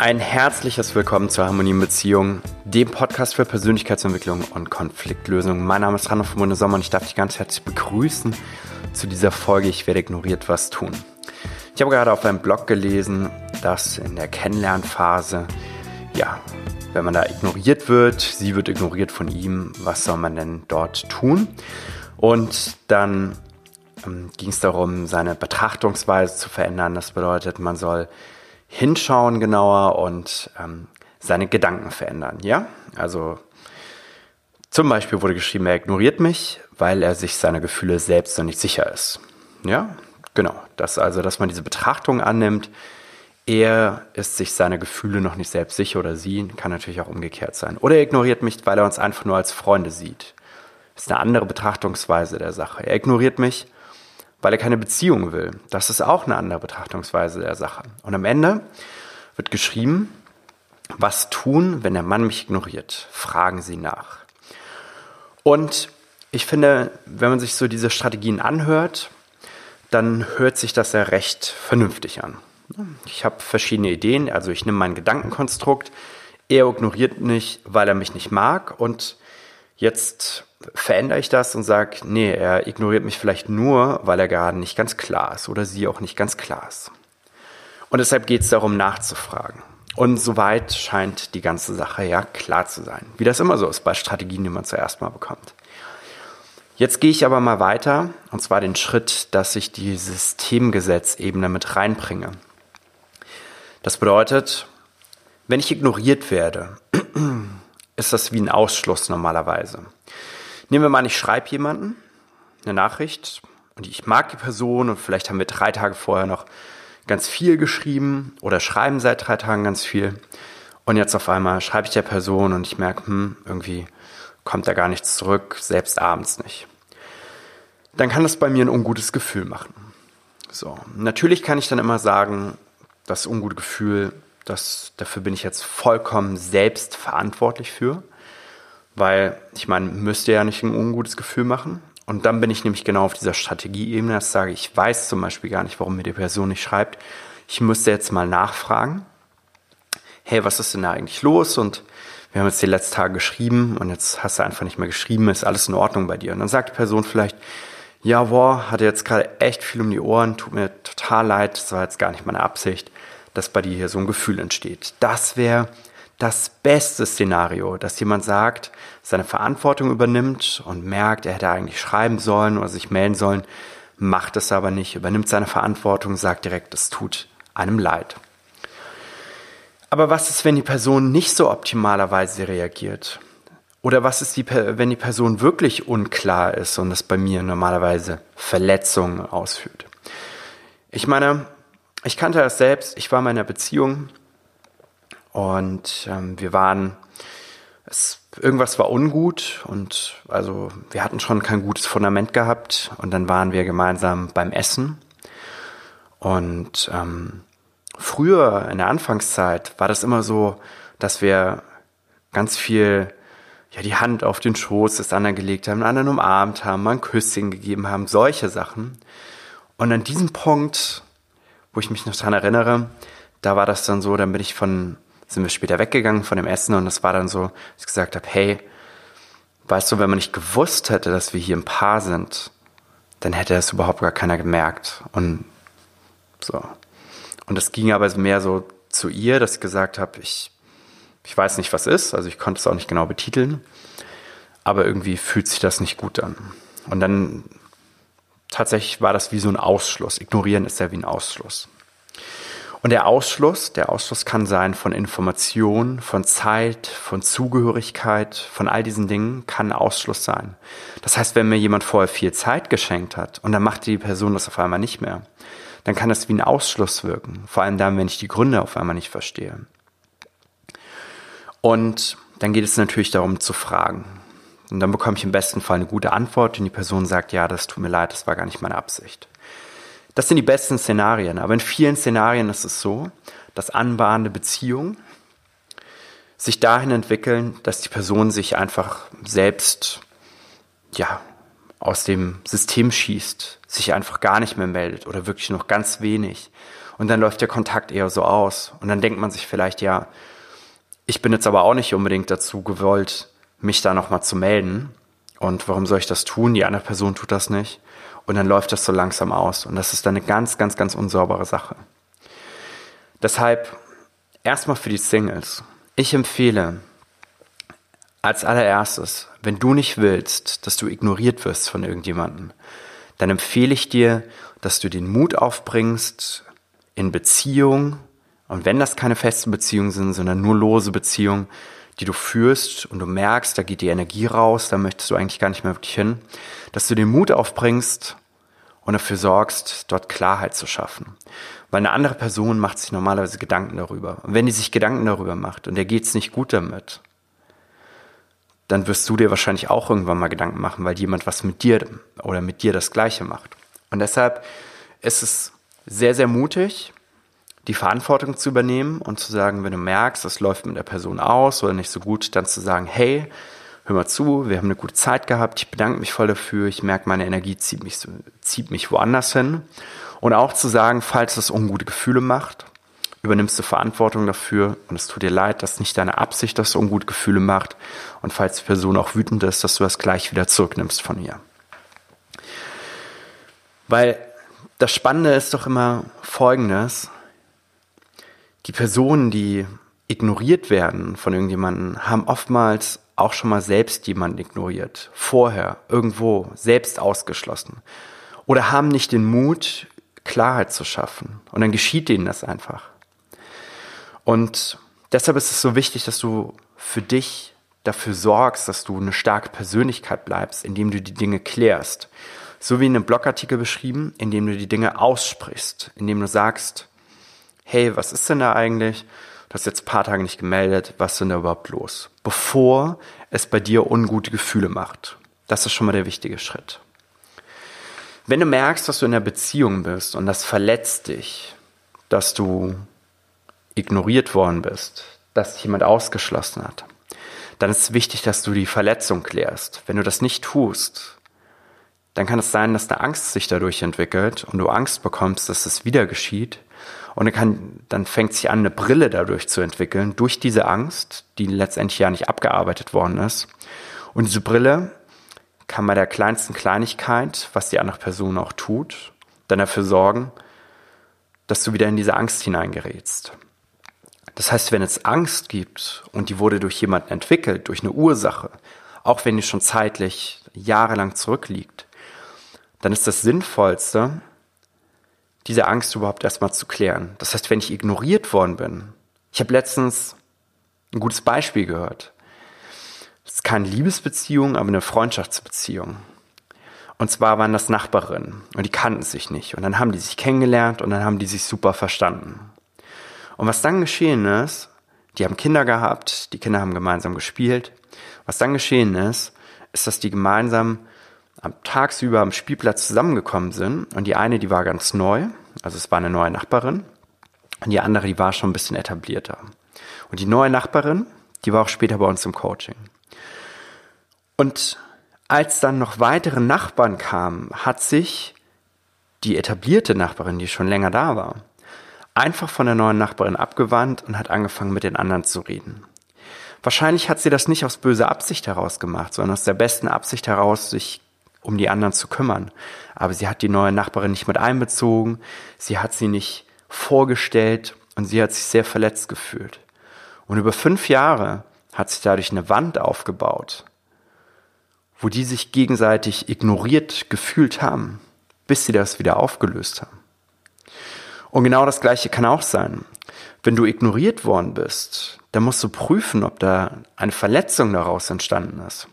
Ein herzliches Willkommen zur Harmonie in Beziehung, dem Podcast für Persönlichkeitsentwicklung und Konfliktlösung. Mein Name ist Randolph Munde Sommer und ich darf dich ganz herzlich begrüßen zu dieser Folge Ich werde ignoriert was tun. Ich habe gerade auf einem Blog gelesen, dass in der Kennenlernphase, ja, wenn man da ignoriert wird, sie wird ignoriert von ihm, was soll man denn dort tun? Und dann ähm, ging es darum, seine Betrachtungsweise zu verändern. Das bedeutet, man soll hinschauen genauer und ähm, seine Gedanken verändern. Ja, also zum Beispiel wurde geschrieben, er ignoriert mich, weil er sich seiner Gefühle selbst noch nicht sicher ist. Ja, genau. Das also, dass man diese Betrachtung annimmt. Er ist sich seiner Gefühle noch nicht selbst sicher oder sie, kann natürlich auch umgekehrt sein. Oder er ignoriert mich, weil er uns einfach nur als Freunde sieht. Das ist eine andere Betrachtungsweise der Sache. Er ignoriert mich, weil er keine Beziehung will. Das ist auch eine andere Betrachtungsweise der Sache. Und am Ende wird geschrieben, was tun, wenn der Mann mich ignoriert? Fragen Sie nach. Und ich finde, wenn man sich so diese Strategien anhört, dann hört sich das ja recht vernünftig an. Ich habe verschiedene Ideen, also ich nehme mein Gedankenkonstrukt, er ignoriert mich, weil er mich nicht mag und jetzt verändere ich das und sage, nee, er ignoriert mich vielleicht nur, weil er gerade nicht ganz klar ist oder sie auch nicht ganz klar ist. Und deshalb geht es darum, nachzufragen. Und soweit scheint die ganze Sache ja klar zu sein. Wie das immer so ist bei Strategien, die man zuerst mal bekommt. Jetzt gehe ich aber mal weiter, und zwar den Schritt, dass ich die Systemgesetzebene mit reinbringe. Das bedeutet, wenn ich ignoriert werde, ist das wie ein Ausschluss normalerweise. Nehmen wir mal an, ich schreibe jemanden eine Nachricht und ich mag die Person und vielleicht haben wir drei Tage vorher noch ganz viel geschrieben oder schreiben seit drei Tagen ganz viel. Und jetzt auf einmal schreibe ich der Person und ich merke, hm, irgendwie kommt da gar nichts zurück, selbst abends nicht. Dann kann das bei mir ein ungutes Gefühl machen. So, natürlich kann ich dann immer sagen, das ungute Gefühl, das, dafür bin ich jetzt vollkommen selbst verantwortlich für. Weil ich meine, müsste ja nicht ein ungutes Gefühl machen. Und dann bin ich nämlich genau auf dieser Strategieebene, dass ich sage, ich weiß zum Beispiel gar nicht, warum mir die Person nicht schreibt. Ich müsste jetzt mal nachfragen. Hey, was ist denn da eigentlich los? Und wir haben jetzt die letzten Tage geschrieben und jetzt hast du einfach nicht mehr geschrieben, ist alles in Ordnung bei dir. Und dann sagt die Person vielleicht, ja, boah, hatte jetzt gerade echt viel um die Ohren, tut mir total leid, das war jetzt gar nicht meine Absicht, dass bei dir hier so ein Gefühl entsteht. Das wäre das beste Szenario, dass jemand sagt, seine Verantwortung übernimmt und merkt, er hätte eigentlich schreiben sollen oder sich melden sollen, macht es aber nicht, übernimmt seine Verantwortung, sagt direkt, es tut einem leid. Aber was ist, wenn die Person nicht so optimalerweise reagiert? Oder was ist, die, wenn die Person wirklich unklar ist und es bei mir normalerweise Verletzungen ausführt? Ich meine, ich kannte das selbst, ich war in einer Beziehung, und ähm, wir waren, es, irgendwas war ungut und also wir hatten schon kein gutes Fundament gehabt. Und dann waren wir gemeinsam beim Essen. Und ähm, früher in der Anfangszeit war das immer so, dass wir ganz viel ja, die Hand auf den Schoß des anderen gelegt haben, den anderen umarmt haben, mal ein Küsschen gegeben haben, solche Sachen. Und an diesem Punkt, wo ich mich noch dran erinnere, da war das dann so, dann bin ich von sind wir später weggegangen von dem Essen und es war dann so, dass ich gesagt habe, hey, weißt du, wenn man nicht gewusst hätte, dass wir hier ein Paar sind, dann hätte es überhaupt gar keiner gemerkt. Und so. Und es ging aber mehr so zu ihr, dass ich gesagt habe, ich, ich weiß nicht, was ist, also ich konnte es auch nicht genau betiteln, aber irgendwie fühlt sich das nicht gut an. Und dann tatsächlich war das wie so ein Ausschluss. Ignorieren ist ja wie ein Ausschluss. Und der Ausschluss, der Ausschluss kann sein von Information, von Zeit, von Zugehörigkeit, von all diesen Dingen, kann Ausschluss sein. Das heißt, wenn mir jemand vorher viel Zeit geschenkt hat und dann macht die Person das auf einmal nicht mehr, dann kann das wie ein Ausschluss wirken. Vor allem dann, wenn ich die Gründe auf einmal nicht verstehe. Und dann geht es natürlich darum zu fragen. Und dann bekomme ich im besten Fall eine gute Antwort und die Person sagt, ja, das tut mir leid, das war gar nicht meine Absicht. Das sind die besten Szenarien. Aber in vielen Szenarien ist es so, dass anbahnende Beziehungen sich dahin entwickeln, dass die Person sich einfach selbst, ja, aus dem System schießt, sich einfach gar nicht mehr meldet oder wirklich noch ganz wenig. Und dann läuft der Kontakt eher so aus. Und dann denkt man sich vielleicht, ja, ich bin jetzt aber auch nicht unbedingt dazu gewollt, mich da nochmal zu melden. Und warum soll ich das tun? Die andere Person tut das nicht. Und dann läuft das so langsam aus. Und das ist dann eine ganz, ganz, ganz unsaubere Sache. Deshalb erstmal für die Singles. Ich empfehle als allererstes, wenn du nicht willst, dass du ignoriert wirst von irgendjemandem, dann empfehle ich dir, dass du den Mut aufbringst, in Beziehung, und wenn das keine festen Beziehungen sind, sondern nur lose Beziehungen, die du führst und du merkst, da geht die Energie raus, da möchtest du eigentlich gar nicht mehr wirklich hin, dass du den Mut aufbringst und dafür sorgst, dort Klarheit zu schaffen. Weil eine andere Person macht sich normalerweise Gedanken darüber. Und wenn die sich Gedanken darüber macht und der geht's nicht gut damit, dann wirst du dir wahrscheinlich auch irgendwann mal Gedanken machen, weil jemand was mit dir oder mit dir das Gleiche macht. Und deshalb ist es sehr, sehr mutig, die Verantwortung zu übernehmen und zu sagen, wenn du merkst, es läuft mit der Person aus oder nicht so gut, dann zu sagen, hey, hör mal zu, wir haben eine gute Zeit gehabt, ich bedanke mich voll dafür, ich merke, meine Energie zieht mich, zieht mich woanders hin. Und auch zu sagen, falls es ungute Gefühle macht, übernimmst du Verantwortung dafür und es tut dir leid, dass nicht deine Absicht das ungute Gefühle macht und falls die Person auch wütend ist, dass du das gleich wieder zurücknimmst von ihr. Weil das Spannende ist doch immer Folgendes. Die Personen, die ignoriert werden von irgendjemandem, haben oftmals auch schon mal selbst jemanden ignoriert. Vorher, irgendwo, selbst ausgeschlossen. Oder haben nicht den Mut, Klarheit zu schaffen. Und dann geschieht ihnen das einfach. Und deshalb ist es so wichtig, dass du für dich dafür sorgst, dass du eine starke Persönlichkeit bleibst, indem du die Dinge klärst. So wie in einem Blogartikel beschrieben, indem du die Dinge aussprichst, indem du sagst, hey, was ist denn da eigentlich? Du hast jetzt ein paar Tage nicht gemeldet, was ist denn da überhaupt los? Bevor es bei dir ungute Gefühle macht. Das ist schon mal der wichtige Schritt. Wenn du merkst, dass du in einer Beziehung bist und das verletzt dich, dass du ignoriert worden bist, dass dich jemand ausgeschlossen hat, dann ist es wichtig, dass du die Verletzung klärst. Wenn du das nicht tust, dann kann es sein, dass eine Angst sich dadurch entwickelt und du Angst bekommst, dass es wieder geschieht. Und dann, kann, dann fängt sich an, eine Brille dadurch zu entwickeln, durch diese Angst, die letztendlich ja nicht abgearbeitet worden ist. Und diese Brille kann bei der kleinsten Kleinigkeit, was die andere Person auch tut, dann dafür sorgen, dass du wieder in diese Angst hineingerätst. Das heißt, wenn es Angst gibt und die wurde durch jemanden entwickelt, durch eine Ursache, auch wenn die schon zeitlich jahrelang zurückliegt, dann ist das Sinnvollste, diese Angst überhaupt erstmal zu klären. Das heißt, wenn ich ignoriert worden bin, ich habe letztens ein gutes Beispiel gehört. Das ist keine Liebesbeziehung, aber eine Freundschaftsbeziehung. Und zwar waren das Nachbarinnen und die kannten sich nicht. Und dann haben die sich kennengelernt und dann haben die sich super verstanden. Und was dann geschehen ist, die haben Kinder gehabt, die Kinder haben gemeinsam gespielt. Was dann geschehen ist, ist, dass die gemeinsam am tagsüber am Spielplatz zusammengekommen sind und die eine, die war ganz neu, also es war eine neue Nachbarin und die andere, die war schon ein bisschen etablierter. Und die neue Nachbarin, die war auch später bei uns im Coaching. Und als dann noch weitere Nachbarn kamen, hat sich die etablierte Nachbarin, die schon länger da war, einfach von der neuen Nachbarin abgewandt und hat angefangen mit den anderen zu reden. Wahrscheinlich hat sie das nicht aus böser Absicht heraus gemacht, sondern aus der besten Absicht heraus, sich um die anderen zu kümmern. Aber sie hat die neue Nachbarin nicht mit einbezogen, sie hat sie nicht vorgestellt und sie hat sich sehr verletzt gefühlt. Und über fünf Jahre hat sich dadurch eine Wand aufgebaut, wo die sich gegenseitig ignoriert gefühlt haben, bis sie das wieder aufgelöst haben. Und genau das Gleiche kann auch sein. Wenn du ignoriert worden bist, dann musst du prüfen, ob da eine Verletzung daraus entstanden ist.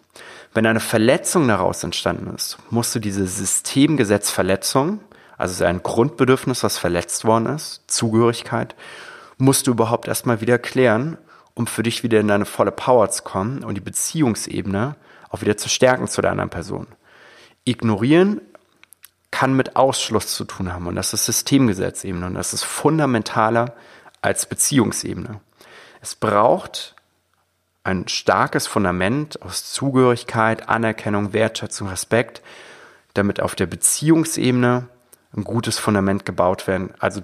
Wenn eine Verletzung daraus entstanden ist, musst du diese Systemgesetzverletzung, also ein Grundbedürfnis, was verletzt worden ist, Zugehörigkeit, musst du überhaupt erstmal wieder klären, um für dich wieder in deine volle Power zu kommen und die Beziehungsebene auch wieder zu stärken zu der anderen Person. Ignorieren kann mit Ausschluss zu tun haben und das ist Systemgesetzebene und das ist fundamentaler als Beziehungsebene. Es braucht ein starkes Fundament aus Zugehörigkeit, Anerkennung, Wertschätzung, Respekt, damit auf der Beziehungsebene ein gutes Fundament gebaut werden, also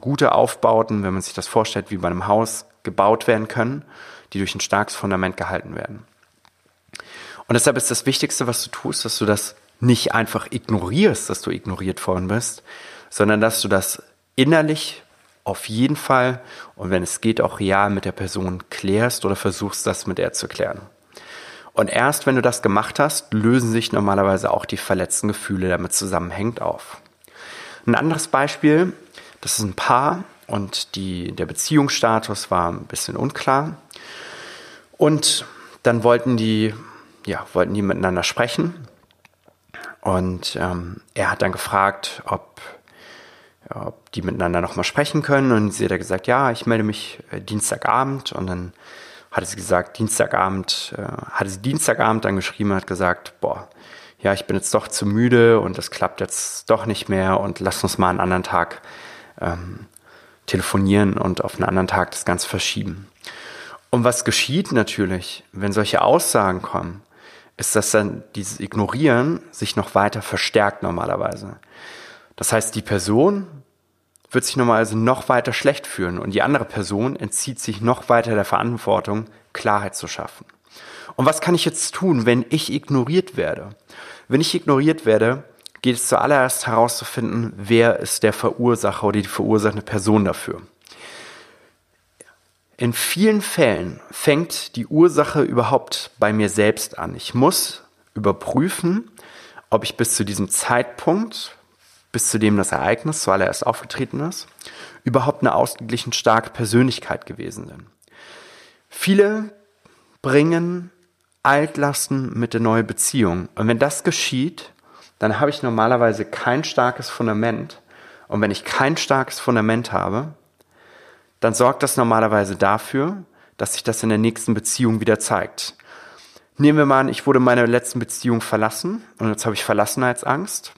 gute Aufbauten, wenn man sich das vorstellt, wie bei einem Haus gebaut werden können, die durch ein starkes Fundament gehalten werden. Und deshalb ist das Wichtigste, was du tust, dass du das nicht einfach ignorierst, dass du ignoriert worden bist, sondern dass du das innerlich auf jeden Fall und wenn es geht auch real mit der Person klärst oder versuchst, das mit ihr zu klären. Und erst wenn du das gemacht hast, lösen sich normalerweise auch die verletzten Gefühle damit zusammenhängend auf. Ein anderes Beispiel, das ist ein Paar und die, der Beziehungsstatus war ein bisschen unklar. Und dann wollten die, ja, wollten die miteinander sprechen. Und ähm, er hat dann gefragt, ob ob die miteinander nochmal sprechen können. Und sie hat gesagt, ja, ich melde mich äh, Dienstagabend. Und dann hatte sie gesagt, Dienstagabend, äh, hatte sie Dienstagabend dann geschrieben und hat gesagt, boah, ja, ich bin jetzt doch zu müde und das klappt jetzt doch nicht mehr und lass uns mal einen anderen Tag ähm, telefonieren und auf einen anderen Tag das Ganze verschieben. Und was geschieht natürlich, wenn solche Aussagen kommen, ist, dass dann dieses Ignorieren sich noch weiter verstärkt normalerweise. Das heißt, die Person wird sich normalerweise noch weiter schlecht fühlen und die andere Person entzieht sich noch weiter der Verantwortung, Klarheit zu schaffen. Und was kann ich jetzt tun, wenn ich ignoriert werde? Wenn ich ignoriert werde, geht es zuallererst herauszufinden, wer ist der Verursacher oder die verursachende Person dafür. In vielen Fällen fängt die Ursache überhaupt bei mir selbst an. Ich muss überprüfen, ob ich bis zu diesem Zeitpunkt, bis zu dem das Ereignis zuallererst aufgetreten ist, überhaupt eine ausgeglichen starke Persönlichkeit gewesen bin. Viele bringen Altlasten mit der neuen Beziehung. Und wenn das geschieht, dann habe ich normalerweise kein starkes Fundament. Und wenn ich kein starkes Fundament habe, dann sorgt das normalerweise dafür, dass sich das in der nächsten Beziehung wieder zeigt. Nehmen wir mal an, ich wurde in meiner letzten Beziehung verlassen und jetzt habe ich Verlassenheitsangst.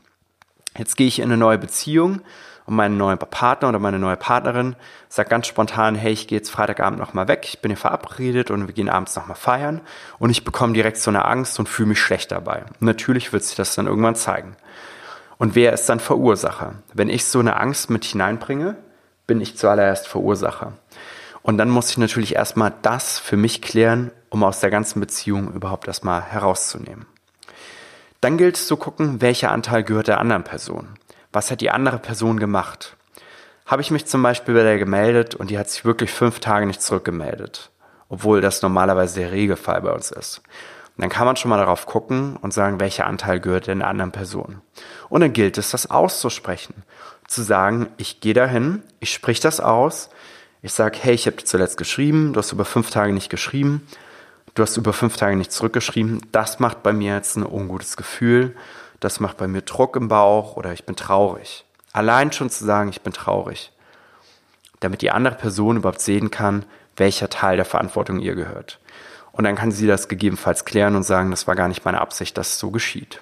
Jetzt gehe ich in eine neue Beziehung und mein neuer Partner oder meine neue Partnerin sagt ganz spontan, hey, ich gehe jetzt Freitagabend nochmal weg, ich bin hier verabredet und wir gehen abends nochmal feiern und ich bekomme direkt so eine Angst und fühle mich schlecht dabei. Und natürlich wird sich das dann irgendwann zeigen. Und wer ist dann Verursacher? Wenn ich so eine Angst mit hineinbringe, bin ich zuallererst Verursacher. Und dann muss ich natürlich erstmal das für mich klären, um aus der ganzen Beziehung überhaupt erstmal herauszunehmen. Dann gilt es zu gucken, welcher Anteil gehört der anderen Person. Was hat die andere Person gemacht? Habe ich mich zum Beispiel bei der gemeldet und die hat sich wirklich fünf Tage nicht zurückgemeldet, obwohl das normalerweise der Regelfall bei uns ist. Und dann kann man schon mal darauf gucken und sagen, welcher Anteil gehört der anderen Person. Und dann gilt es, das auszusprechen. Zu sagen, ich gehe dahin, ich sprich das aus, ich sage, hey, ich habe dir zuletzt geschrieben, du hast über fünf Tage nicht geschrieben, du hast über fünf Tage nicht zurückgeschrieben, das macht bei mir jetzt ein ungutes Gefühl, das macht bei mir Druck im Bauch oder ich bin traurig. Allein schon zu sagen, ich bin traurig, damit die andere Person überhaupt sehen kann, welcher Teil der Verantwortung ihr gehört. Und dann kann sie das gegebenenfalls klären und sagen, das war gar nicht meine Absicht, dass es so geschieht.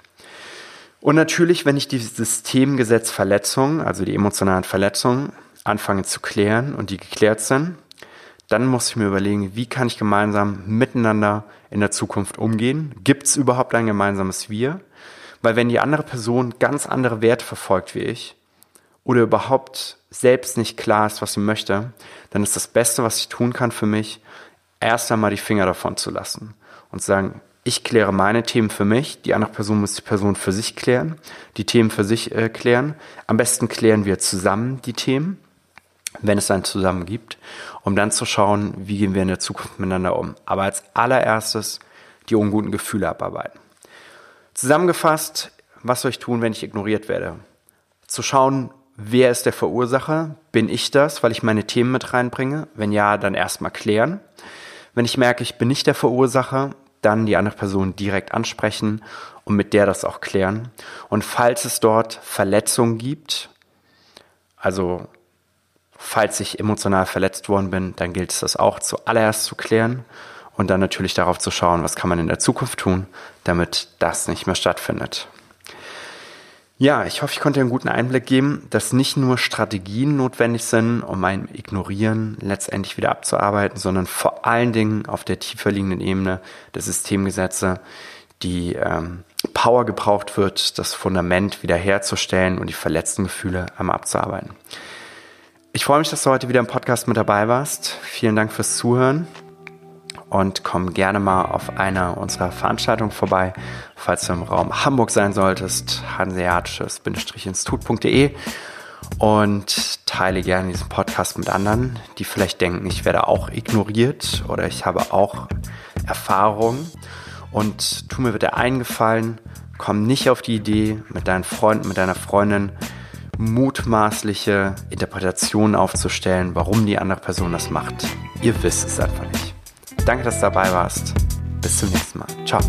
Und natürlich, wenn ich die Systemgesetzverletzungen, also die emotionalen Verletzungen, anfange zu klären und die geklärt sind, dann muss ich mir überlegen, wie kann ich gemeinsam miteinander in der Zukunft umgehen? Gibt es überhaupt ein gemeinsames Wir? Weil wenn die andere Person ganz andere Werte verfolgt wie ich oder überhaupt selbst nicht klar ist, was sie möchte, dann ist das Beste, was ich tun kann für mich, erst einmal die Finger davon zu lassen und zu sagen, ich kläre meine Themen für mich, die andere Person muss die Person für sich klären, die Themen für sich äh, klären. Am besten klären wir zusammen die Themen wenn es ein Zusammen gibt, um dann zu schauen, wie gehen wir in der Zukunft miteinander um. Aber als allererstes die unguten Gefühle abarbeiten. Zusammengefasst, was soll ich tun, wenn ich ignoriert werde? Zu schauen, wer ist der Verursacher? Bin ich das, weil ich meine Themen mit reinbringe? Wenn ja, dann erstmal klären. Wenn ich merke, ich bin nicht der Verursacher, dann die andere Person direkt ansprechen und mit der das auch klären. Und falls es dort Verletzungen gibt, also falls ich emotional verletzt worden bin, dann gilt es das auch zuallererst zu klären und dann natürlich darauf zu schauen, was kann man in der Zukunft tun, damit das nicht mehr stattfindet. Ja, ich hoffe, ich konnte einen guten Einblick geben, dass nicht nur Strategien notwendig sind, um ein Ignorieren letztendlich wieder abzuarbeiten, sondern vor allen Dingen auf der tiefer liegenden Ebene der Systemgesetze die ähm, Power gebraucht wird, das Fundament wiederherzustellen und die verletzten Gefühle einmal abzuarbeiten. Ich freue mich, dass du heute wieder im Podcast mit dabei warst. Vielen Dank fürs Zuhören und komm gerne mal auf einer unserer Veranstaltungen vorbei, falls du im Raum Hamburg sein solltest, hanseatisches-institut.de und teile gerne diesen Podcast mit anderen, die vielleicht denken, ich werde auch ignoriert oder ich habe auch Erfahrungen. Und tu mir bitte eingefallen, komm nicht auf die Idee, mit deinen Freunden, mit deiner Freundin mutmaßliche Interpretationen aufzustellen, warum die andere Person das macht. Ihr wisst es einfach nicht. Danke, dass du dabei warst. Bis zum nächsten Mal. Ciao.